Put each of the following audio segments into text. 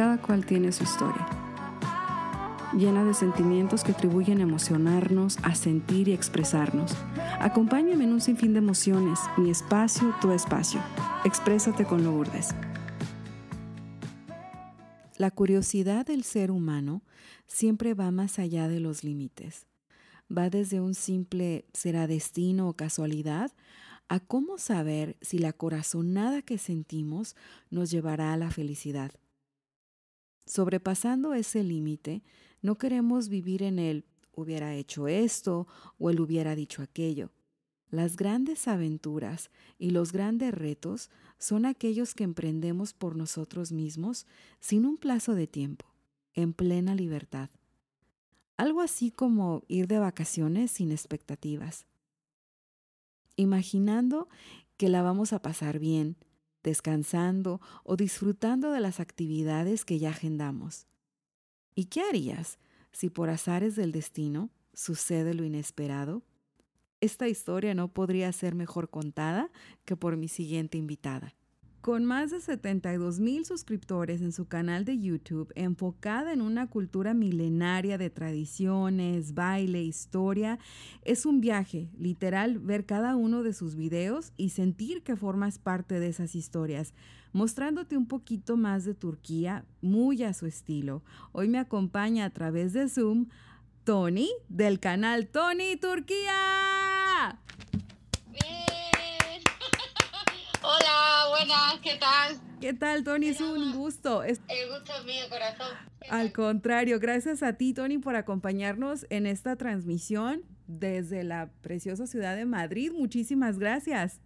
Cada cual tiene su historia, llena de sentimientos que atribuyen a emocionarnos, a sentir y expresarnos. Acompáñame en un sinfín de emociones, mi espacio, tu espacio. Exprésate con Lourdes. La curiosidad del ser humano siempre va más allá de los límites. Va desde un simple será destino o casualidad a cómo saber si la corazonada que sentimos nos llevará a la felicidad. Sobrepasando ese límite, no queremos vivir en el hubiera hecho esto o el hubiera dicho aquello. Las grandes aventuras y los grandes retos son aquellos que emprendemos por nosotros mismos sin un plazo de tiempo, en plena libertad. Algo así como ir de vacaciones sin expectativas imaginando que la vamos a pasar bien, descansando o disfrutando de las actividades que ya agendamos. ¿Y qué harías si por azares del destino sucede lo inesperado? Esta historia no podría ser mejor contada que por mi siguiente invitada. Con más de 72 mil suscriptores en su canal de YouTube, enfocada en una cultura milenaria de tradiciones, baile, historia, es un viaje, literal, ver cada uno de sus videos y sentir que formas parte de esas historias, mostrándote un poquito más de Turquía, muy a su estilo. Hoy me acompaña a través de Zoom Tony del canal Tony Turquía. Buenas, ¿qué tal? ¿Qué tal, Tony? Es un gusto. El gusto es mío, corazón. Al contrario, gracias a ti, Tony, por acompañarnos en esta transmisión desde la preciosa ciudad de Madrid. Muchísimas gracias.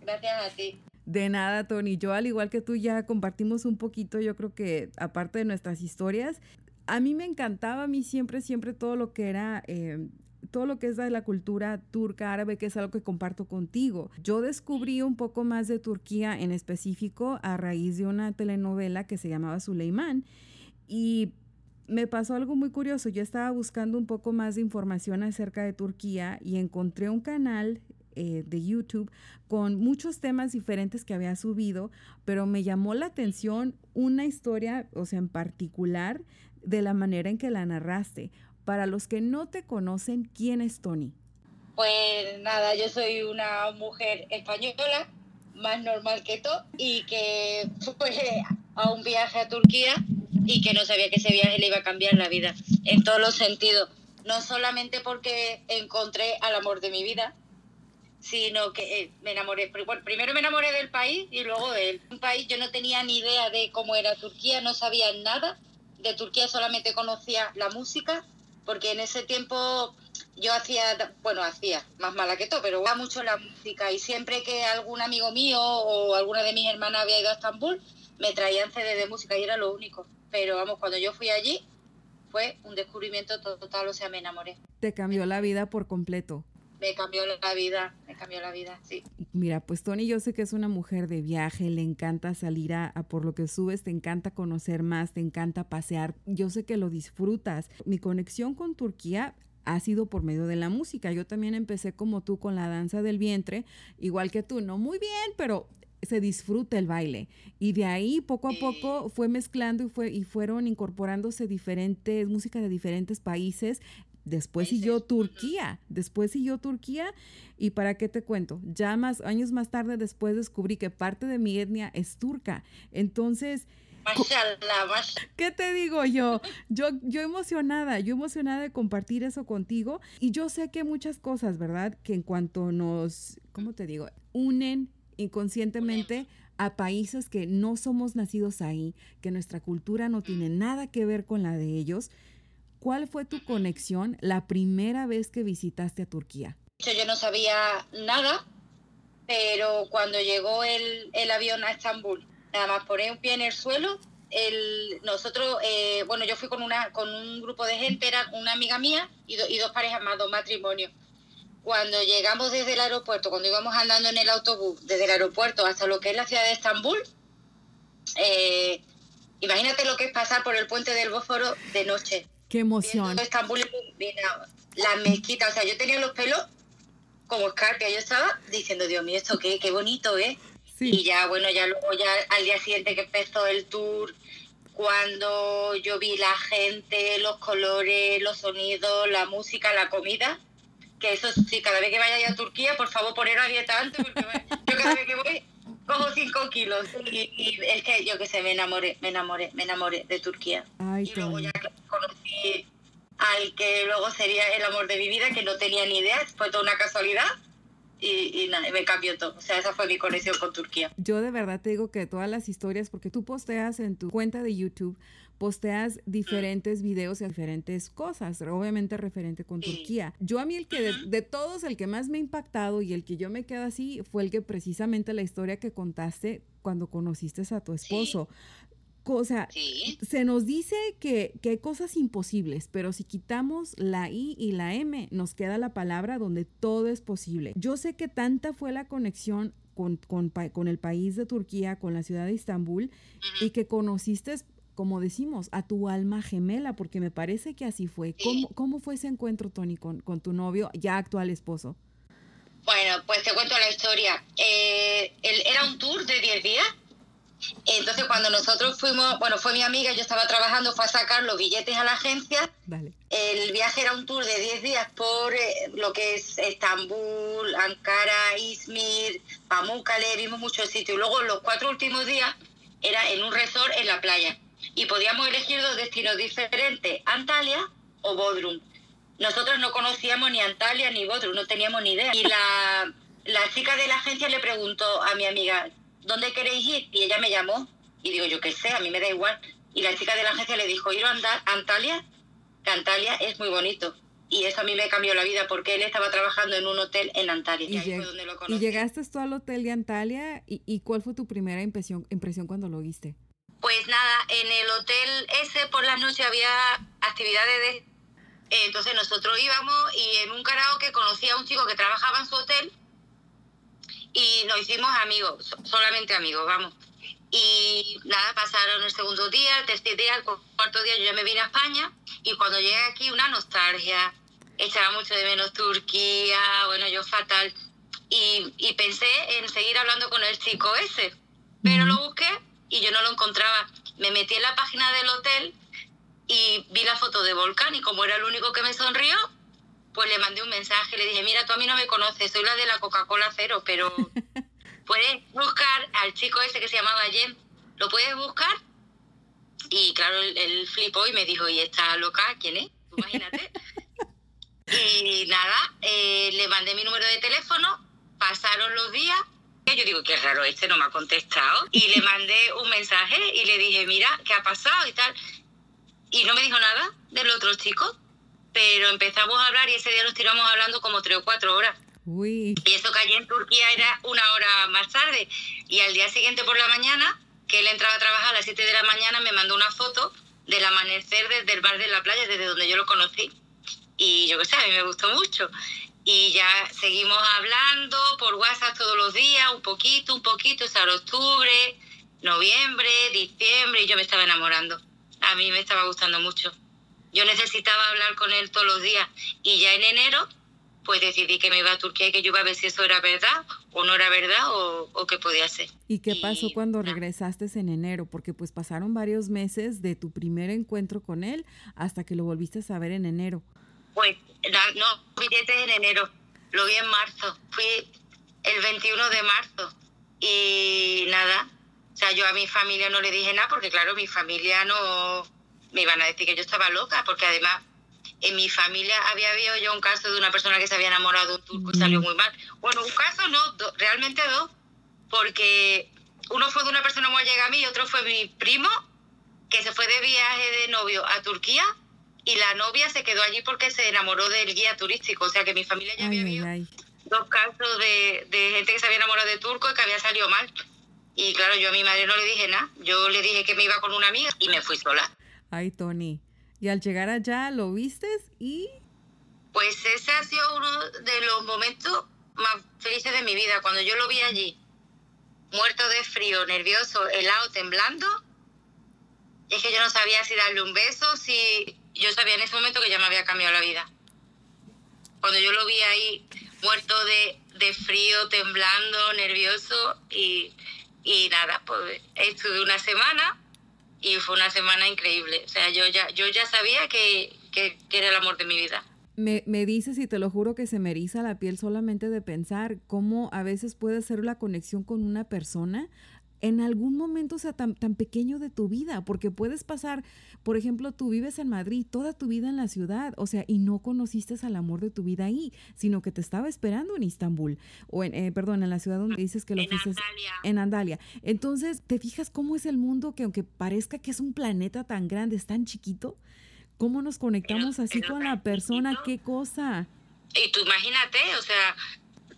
Gracias a ti. De nada, Tony. Yo, al igual que tú, ya compartimos un poquito, yo creo que aparte de nuestras historias, a mí me encantaba, a mí siempre, siempre todo lo que era eh, todo lo que es de la cultura turca árabe, que es algo que comparto contigo. Yo descubrí un poco más de Turquía en específico a raíz de una telenovela que se llamaba Suleimán y me pasó algo muy curioso. Yo estaba buscando un poco más de información acerca de Turquía y encontré un canal eh, de YouTube con muchos temas diferentes que había subido, pero me llamó la atención una historia, o sea, en particular, de la manera en que la narraste. Para los que no te conocen, ¿quién es Tony? Pues nada, yo soy una mujer española, más normal que todo, y que fue a un viaje a Turquía y que no sabía que ese viaje le iba a cambiar la vida, en todos los sentidos. No solamente porque encontré al amor de mi vida, sino que eh, me enamoré. Primero me enamoré del país y luego de él. Un país, yo no tenía ni idea de cómo era Turquía, no sabía nada. De Turquía solamente conocía la música porque en ese tiempo yo hacía, bueno, hacía, más mala que todo, pero va mucho la música y siempre que algún amigo mío o alguna de mis hermanas había ido a Estambul, me traían CD de música y era lo único. Pero vamos, cuando yo fui allí fue un descubrimiento total, o sea, me enamoré. Te cambió la vida por completo me cambió la vida, me cambió la vida, sí. Mira, pues Tony, yo sé que es una mujer de viaje, le encanta salir a, por lo que subes, te encanta conocer más, te encanta pasear, yo sé que lo disfrutas. Mi conexión con Turquía ha sido por medio de la música. Yo también empecé como tú con la danza del vientre, igual que tú, no muy bien, pero se disfruta el baile. Y de ahí poco a poco fue mezclando y, fue, y fueron incorporándose diferentes músicas de diferentes países. Después siguió Turquía, después siguió Turquía y para qué te cuento, ya más años más tarde después descubrí que parte de mi etnia es turca. Entonces, ¿qué te digo yo? Yo yo emocionada, yo emocionada de compartir eso contigo y yo sé que muchas cosas, ¿verdad? Que en cuanto nos, ¿cómo te digo? unen inconscientemente a países que no somos nacidos ahí, que nuestra cultura no tiene nada que ver con la de ellos ¿Cuál fue tu conexión la primera vez que visitaste a Turquía? Yo no sabía nada, pero cuando llegó el, avión a Estambul, nada más poner un pie en el suelo, el, nosotros, eh, bueno, yo fui con, una, con un grupo de gente, era una amiga mía y, y dos parejas más, dos matrimonios. Cuando llegamos desde el aeropuerto, cuando íbamos andando en el autobús, desde el aeropuerto hasta lo que es la ciudad de Estambul, eh, imagínate lo que es pasar por el puente del Bósforo de noche. Qué emoción. Estambul, la mezquita, o sea, yo tenía los pelos como escarpia, yo estaba diciendo, Dios mío, esto qué, qué bonito, ¿eh? Y ya, bueno, ya luego ya al día siguiente que empezó el tour, cuando yo vi la gente, los colores, los sonidos, la música, la comida, que eso sí, cada vez que vaya a Turquía, por favor, poner a dieta antes, porque yo cada vez que voy cojo 5 kilos. Y, es que yo que sé, me enamoré, me enamoré, me enamoré de Turquía. y luego ya conocí al que luego sería el amor de mi vida, que no tenía ni idea, fue toda una casualidad. Y, y nada, me cambió todo. O sea, esa fue mi conexión con Turquía. Yo de verdad te digo que todas las historias, porque tú posteas en tu cuenta de YouTube, posteas diferentes videos y diferentes cosas, obviamente referente con Turquía. Yo a mí el que de, todos, el que más me ha impactado y el que yo me quedo así fue el que precisamente la historia que contaste cuando conociste a tu esposo. Cosa, se nos dice que, que, hay cosas imposibles, pero si quitamos la I y la M, nos queda la palabra donde todo es posible. Yo sé que tanta fue la conexión con, con, con el país de Turquía, con la ciudad de Estambul, y que conociste como decimos, a tu alma gemela, porque me parece que así fue. ¿Cómo, ¿Cómo, fue ese encuentro, Tony, con, con, tu novio, ya actual esposo? Bueno, pues te cuento la historia. Eh, era un tour de 10 días. Entonces, cuando nosotros fuimos, bueno, fue mi amiga, yo estaba trabajando, fue a sacar los billetes a la agencia. El viaje era un tour de 10 días por eh, lo que es Estambul, Ankara, Izmir, Pamukkale, vimos muchos sitios. Luego, los cuatro últimos días, era en un resort en la playa y podíamos elegir dos destinos diferentes, Antalya o Bodrum. Nosotros no conocíamos ni Antalya ni Bodrum, no teníamos ni idea. Y la, la chica de la agencia le preguntó a mi amiga, ¿dónde queréis ir? Y ella me llamó y digo, yo qué sé, a mí me da igual. Y la chica de la agencia le dijo, ir a Antalya, que Antalya es muy bonito. Y eso a mí me cambió la vida porque él estaba trabajando en un hotel en Antalya. Y, y llegaste tú al hotel de Antalya y, y ¿cuál fue tu primera impresión, impresión cuando lo viste? Pues nada, en el hotel ese por la noche había actividades de... Entonces nosotros íbamos y en un karaoke conocí a un chico que trabajaba en su hotel y nos hicimos amigos, solamente amigos, vamos. Y nada, pasaron el segundo día, el tercer día, el cuarto día yo ya me vine a España y cuando llegué aquí una nostalgia, echaba mucho de menos Turquía, bueno, yo fatal. Y, y pensé en seguir hablando con el chico ese, pero lo busqué y yo no lo encontraba. Me metí en la página del hotel y vi la foto de Volcán y como era el único que me sonrió, pues le mandé un mensaje, le dije, mira, tú a mí no me conoces, soy la de la Coca-Cola cero, pero puedes buscar al chico ese que se llamaba Jem, ¿lo puedes buscar? Y claro, él, flipó y me dijo, ¿y esta loca quién es? Imagínate. y nada, eh, le mandé mi número de teléfono, pasaron los días yo digo, qué raro, este no me ha contestado. Y le mandé un mensaje y le dije, mira, ¿qué ha pasado y tal? Y no me dijo nada del otro chico, pero empezamos a hablar y ese día nos tiramos hablando como tres o cuatro horas. Uy. Y eso que allí en Turquía era una hora más tarde. Y al día siguiente por la mañana, que él entraba a trabajar a las 7 de la mañana, me mandó una foto del amanecer desde el bar de la playa, desde donde yo lo conocí. Y yo qué sé, a mí me gustó mucho y ya seguimos hablando por WhatsApp todos los días, un poquito, un poquito, hasta octubre, noviembre, diciembre, y yo me estaba enamorando. A mí me estaba gustando mucho. Yo necesitaba hablar con él todos los días y ya en enero pues decidí que me iba a Turquía y que yo iba a ver si eso era verdad o no era verdad o, o qué podía ser. ¿Y qué pasó cuando regresaste en enero? Porque pues pasaron varios meses de tu primer encuentro con él hasta que lo volviste a ver en enero. Pues no, billetes en enero, lo vi en marzo, fui el 21 de marzo y nada, o sea, yo a mi familia no le dije nada porque claro, mi familia no me iban a decir que yo estaba loca, porque además en mi familia había habido yo un caso de una persona que se había enamorado de un turco y salió muy mal. Bueno, un caso no, realmente dos, porque uno fue de una persona muy llegada a mí y otro fue mi primo, que se fue de viaje de novio a Turquía y la novia se quedó allí porque se enamoró del guía turístico. O sea que mi familia ya había visto dos casos de, gente que se había enamorado de turco y que había salido mal. Y claro, yo a mi madre no le dije nada. Yo le dije que me iba con una amiga y me fui sola. Ay, Tony. Y al llegar allá, ¿lo vistes y...? Pues ese ha sido uno de los momentos más felices de mi vida. Cuando yo lo vi allí, muerto de frío, nervioso, helado, temblando, es que yo no sabía si darle un beso, si yo sabía en ese momento que ya me había cambiado la vida. Cuando yo lo vi ahí muerto de, frío, temblando, nervioso y, y nada, pues estuve una semana y fue una semana increíble. O sea, yo ya, yo ya sabía que, que, que era el amor de mi vida. Me, me, dices y te lo juro que se me eriza la piel solamente de pensar cómo a veces puede ser la conexión con una persona en algún momento sea tan, tan pequeño de tu vida, porque puedes pasar, por ejemplo, tú vives en Madrid toda tu vida en la ciudad, o sea, y no conociste al amor de tu vida ahí, sino que te estaba esperando en Istambul, o en, eh, perdón, en la ciudad donde dices que lo en fuiste Antalya. en Andalia. Entonces, ¿te fijas cómo es el mundo que aunque parezca que es un planeta tan grande, es tan chiquito? ¿Cómo nos conectamos Pero- así pero con la persona? chiquito. ¿Qué cosa? Y tú imagínate, o sea,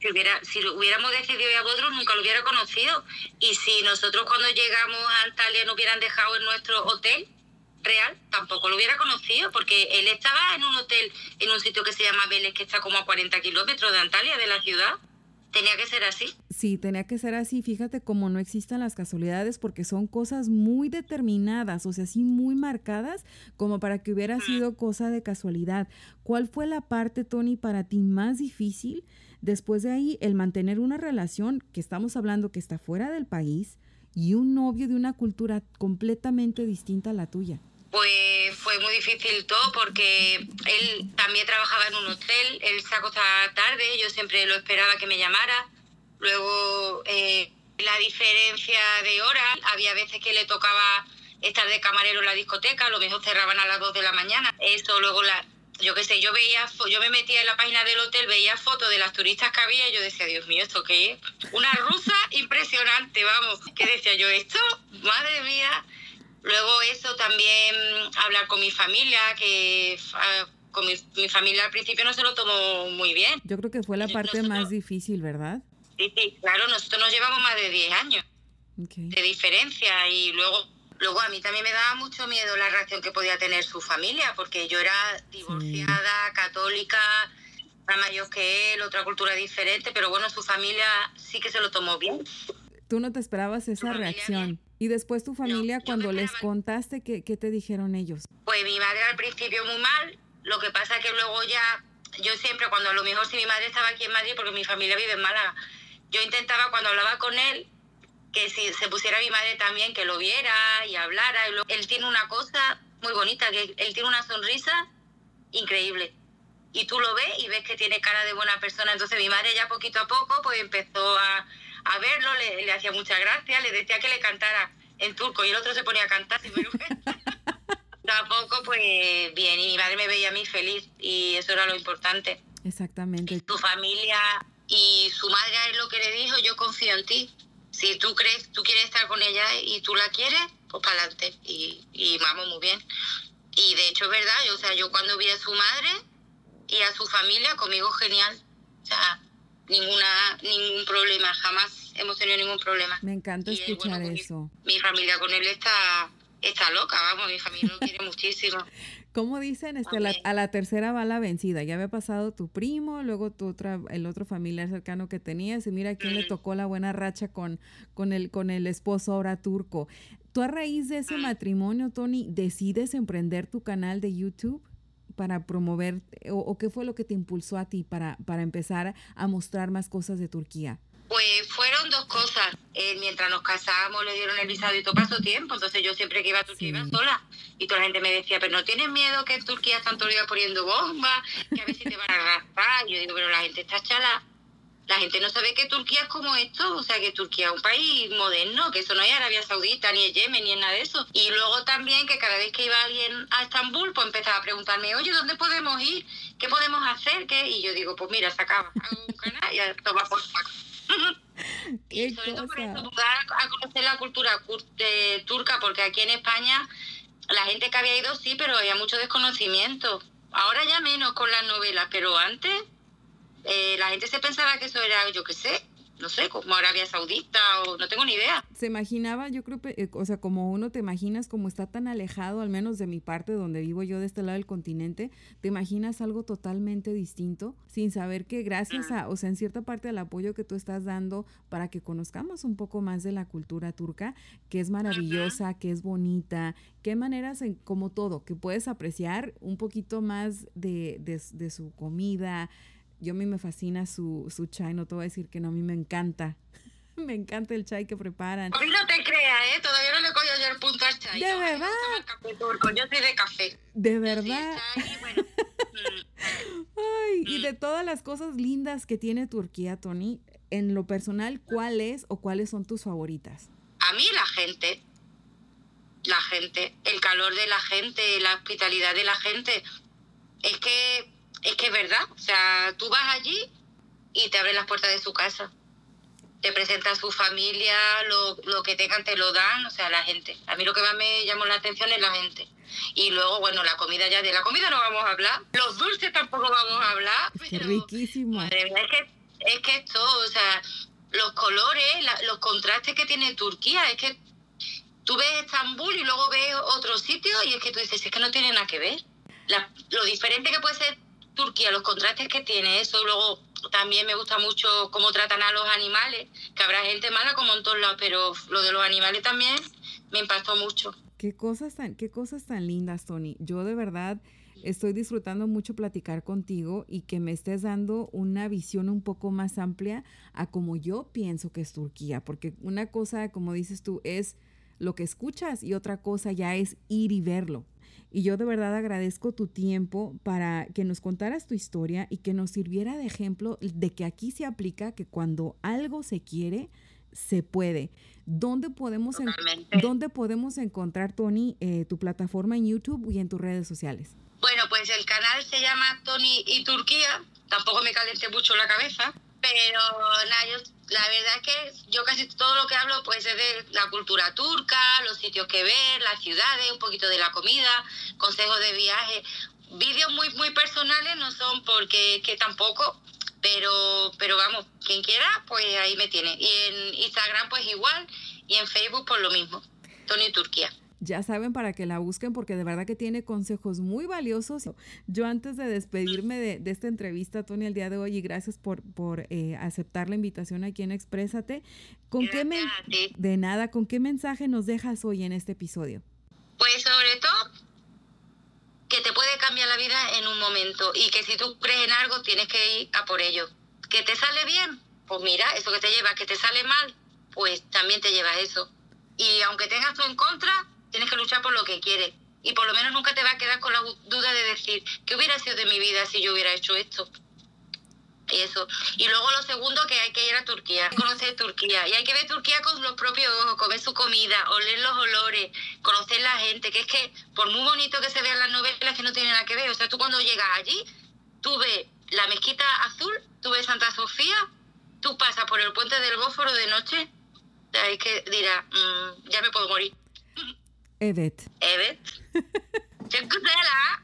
si, hubiera, si hubiéramos decidido ir a Bodrum, nunca lo hubiera conocido. Y si nosotros cuando llegamos a Antalya nos hubieran dejado en nuestro hotel real, tampoco lo hubiera conocido, porque él estaba en un hotel, en un sitio que se llama Vélez, que está como a 40 kilómetros de Antalya, de la ciudad. Tenía que ser así. Sí, tenía que ser así. Fíjate cómo no existen las casualidades porque son cosas muy determinadas, o sea, sí muy marcadas, como para que hubiera sido cosa de casualidad. ¿Cuál fue la parte, Tony, para ti más difícil? Después de ahí, el mantener una relación que estamos hablando que está fuera del país y un novio de una cultura completamente distinta a la tuya. Pues fue muy difícil todo porque él también trabajaba en un hotel, él se acostaba tarde, yo siempre lo esperaba que me llamara. Luego eh, la diferencia de hora, había veces que le tocaba estar de camarero en la discoteca, a lo mejor cerraban a las 2 de la mañana. Eso luego la yo qué sé, yo veía yo me metía en la página del hotel, veía fotos de las turistas que había y yo decía, Dios mío, ¿esto qué es? Una rusa impresionante, vamos. ¿Qué decía yo? ¿Esto? Madre mía. Luego eso también hablar con mi familia, que ah, con mi, mi familia al principio no se lo tomó muy bien. Yo creo que fue la parte nosotros- más difícil, ¿verdad? Sí, sí, claro, nosotros nos llevamos más de 10 años Ok. de diferencia y luego luego a mí también me daba mucho miedo la reacción que podía tener su familia porque yo era divorciada, católica, era mayor que él, otra cultura diferente, pero bueno, su familia sí que se lo tomó bien. Tú no te esperabas esa reacción. Y después tu familia, me cuando les contaste, ¿qué, ¿qué te dijeron ellos? Pues mi madre al principio muy mal, lo que pasa que luego ya, yo siempre cuando a lo mejor si mi madre estaba aquí en Madrid, porque mi familia vive en Málaga, yo intentaba cuando hablaba con él, que si se pusiera mi madre también, que lo viera y hablara. Y lo- él tiene una cosa muy bonita, que él tiene una sonrisa increíble. Y tú lo ves y ves que tiene cara de buena persona. Entonces mi madre ya poquito a poco pues empezó a, a verlo, le, le hacía mucha gracia, le decía que le cantara en turco y el otro se ponía a cantar sin vergüenza. Tampoco pues bien, y mi madre me veía a mí feliz y eso era lo importante. Exactamente. Tu familia y su madre es lo que le dijo, yo confío en ti. Si tú crees, tú quieres estar con ella y tú la quieres, pues para adelante. Y, y vamos muy bien. Y de hecho es verdad, yo, o sea, yo cuando vi a su madre y a su familia, conmigo genial. O sea, ninguna, ningún problema, jamás hemos tenido ningún problema. Me encanta Y él, escuchar bueno, con mi- eso. Mi familia con él está, está loca, vamos, mi familia lo quiere muchísimo. Como dicen, este, la- a la tercera va la vencida. Ya había pasado tu primo, luego tu otra, el otro familiar cercano que tenías, y mira quién le tocó la buena racha con, con, el, con el esposo ahora turco. ¿Tú a raíz de ese Mm. matrimonio, Tony, decides emprender tu canal de YouTube para promover, o, o qué fue lo que te impulsó a ti para, para empezar a mostrar más cosas de Turquía? Pues fueron dos cosas. Eh, mientras nos casábamos le dieron el visado y todo pasó tiempo. Entonces yo siempre que iba a Turquía Sí. iba sola. Y toda la gente me decía, pero no tienes miedo que en Turquía están todo el día poniendo bombas, que a ver si te van a arrastrar. Y yo digo, pero la gente está chala. La gente no sabe que Turquía es como esto, o sea que Turquía es un país moderno, que eso no es Arabia Saudita, ni es Yemen, ni es nada de eso. Y luego también que cada vez que iba alguien a Estambul, pues empezaba a preguntarme, oye, ¿dónde podemos ir? ¿Qué podemos hacer? ¿Qué? Y yo digo, pues mira, se acaba, hago un canal y a tomar por saco. ¡Qué Y sobre todo por eso, dar a conocer la cultura turca, porque aquí en España la gente que había ido sí, pero había mucho desconocimiento. Ahora ya menos con las novelas, pero antes eh, la gente se pensaba que eso era, yo qué sé, no sé, como Arabia Saudita o no tengo ni idea. se imaginaba, yo creo, eh, o sea, como uno te imaginas como está tan alejado, al menos de mi parte, donde vivo yo de este lado del continente, te imaginas algo totalmente distinto, sin saber que gracias a, o sea, en cierta parte del apoyo que tú estás dando para que conozcamos un poco más de la cultura turca, que es maravillosa, que es bonita, qué maneras, en, como todo, que puedes apreciar un poquito más de, de, de su comida. Yo a mí me fascina su, su chai, no te voy a decir que no, a mí me encanta me encanta el chai que preparan. A mí no te creas, ¿eh? Todavía no le cojo yo el punto al chai. ¿De ¿no? verdad? Me gusta el café turco, Yo soy de café. De verdad. chai, bueno. mm, Ay, y de todas las cosas lindas que tiene Turquía, Tony, en lo personal, ¿cuál es o cuáles son tus favoritas? A mí la gente, la gente, el calor de la gente, la hospitalidad de la gente, es que es que es verdad. O sea, tú vas allí y te abren las puertas de su casa. Te presentan su familia, lo, lo que tengan te lo dan, o sea, la gente. A mí lo que más me llamó la atención es la gente. Y luego, bueno, la comida ya, de la comida no vamos a hablar. Los dulces tampoco vamos a hablar. Pero- riquísimo. Madre mía, es que, es que esto, o sea, los colores, la- los contrastes que tiene Turquía, es que tú ves Estambul y luego ves otro sitio y es que tú dices, es que no tiene nada que ver. La- lo diferente que puede ser Turquía, los contrastes que tiene, eso luego también me gusta mucho cómo tratan a los animales, que habrá gente mala como en todos lados, pero lo de los animales también me impactó mucho. Qué cosas tan, qué cosas tan lindas, Tony. Yo de verdad estoy disfrutando mucho platicar contigo y que me estés dando una visión un poco más amplia a como yo pienso que es Turquía, porque una cosa, como dices tú, es lo que escuchas y otra cosa ya es ir y verlo. Y yo de verdad agradezco tu tiempo para que nos contaras tu historia y que nos sirviera de ejemplo de que aquí se aplica que cuando algo se quiere, se puede. ¿Dónde podemos, en-. ¿dónde podemos encontrar, Tony, eh, tu plataforma en YouTube y en tus redes sociales? Bueno, pues el canal se llama Tony y Turquía. Tampoco me calenté mucho la cabeza. Pero nada, yo, la verdad es que yo casi todo lo que hablo pues es de la cultura turca, los sitios que ver, las ciudades, un poquito de la comida, consejos de viaje. Vídeos muy muy personales no son porque que tampoco, pero pero vamos, quien quiera pues ahí me tiene. Y en Instagram pues igual y en Facebook pues lo mismo. Tony Turquía. Ya saben para que la busquen porque de verdad que tiene consejos muy valiosos. Yo antes de despedirme de, de esta entrevista, Tony, el día de hoy, y gracias por, por eh, aceptar la invitación aquí en Exprésate, ¿con qué men- de nada, ¿con qué mensaje nos dejas hoy en este episodio? Pues sobre todo que te puede cambiar la vida en un momento y que si tú crees en algo tienes que ir a por ello. ¿Que te sale bien? Pues mira, eso que te lleva, que te sale mal, pues también te lleva eso. Y aunque tengas tú en contra, tienes que luchar por lo que quieres. Y por lo menos nunca te va a quedar con la duda de decir, ¿qué hubiera sido de mi vida si yo hubiera hecho esto? Y eso. Y luego lo segundo, que hay que ir a Turquía, conocer Turquía. Y hay que ver Turquía con los propios ojos, comer su comida, oler los olores, conocer la gente. Que es que, por muy bonito que se vean las novelas, que no tiene nada que ver. O sea, tú cuando llegas allí, tú ves la mezquita azul, tú ves Santa Sofía, tú pasas por el puente del Bósforo de noche. Sea, es que dirás, "Mm, ya me puedo morir. Evet. Evet. Çok güzel ha.